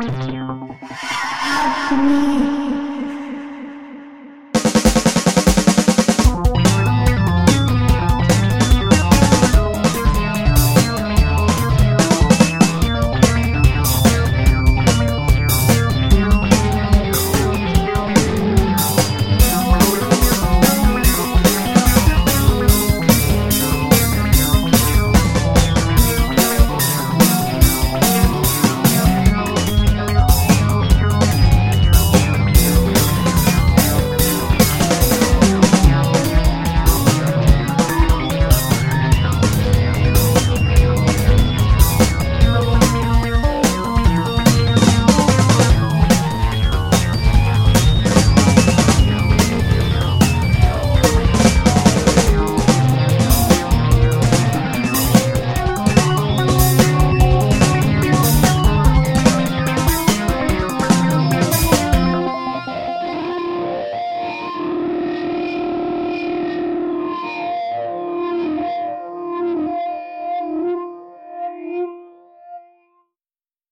meet you.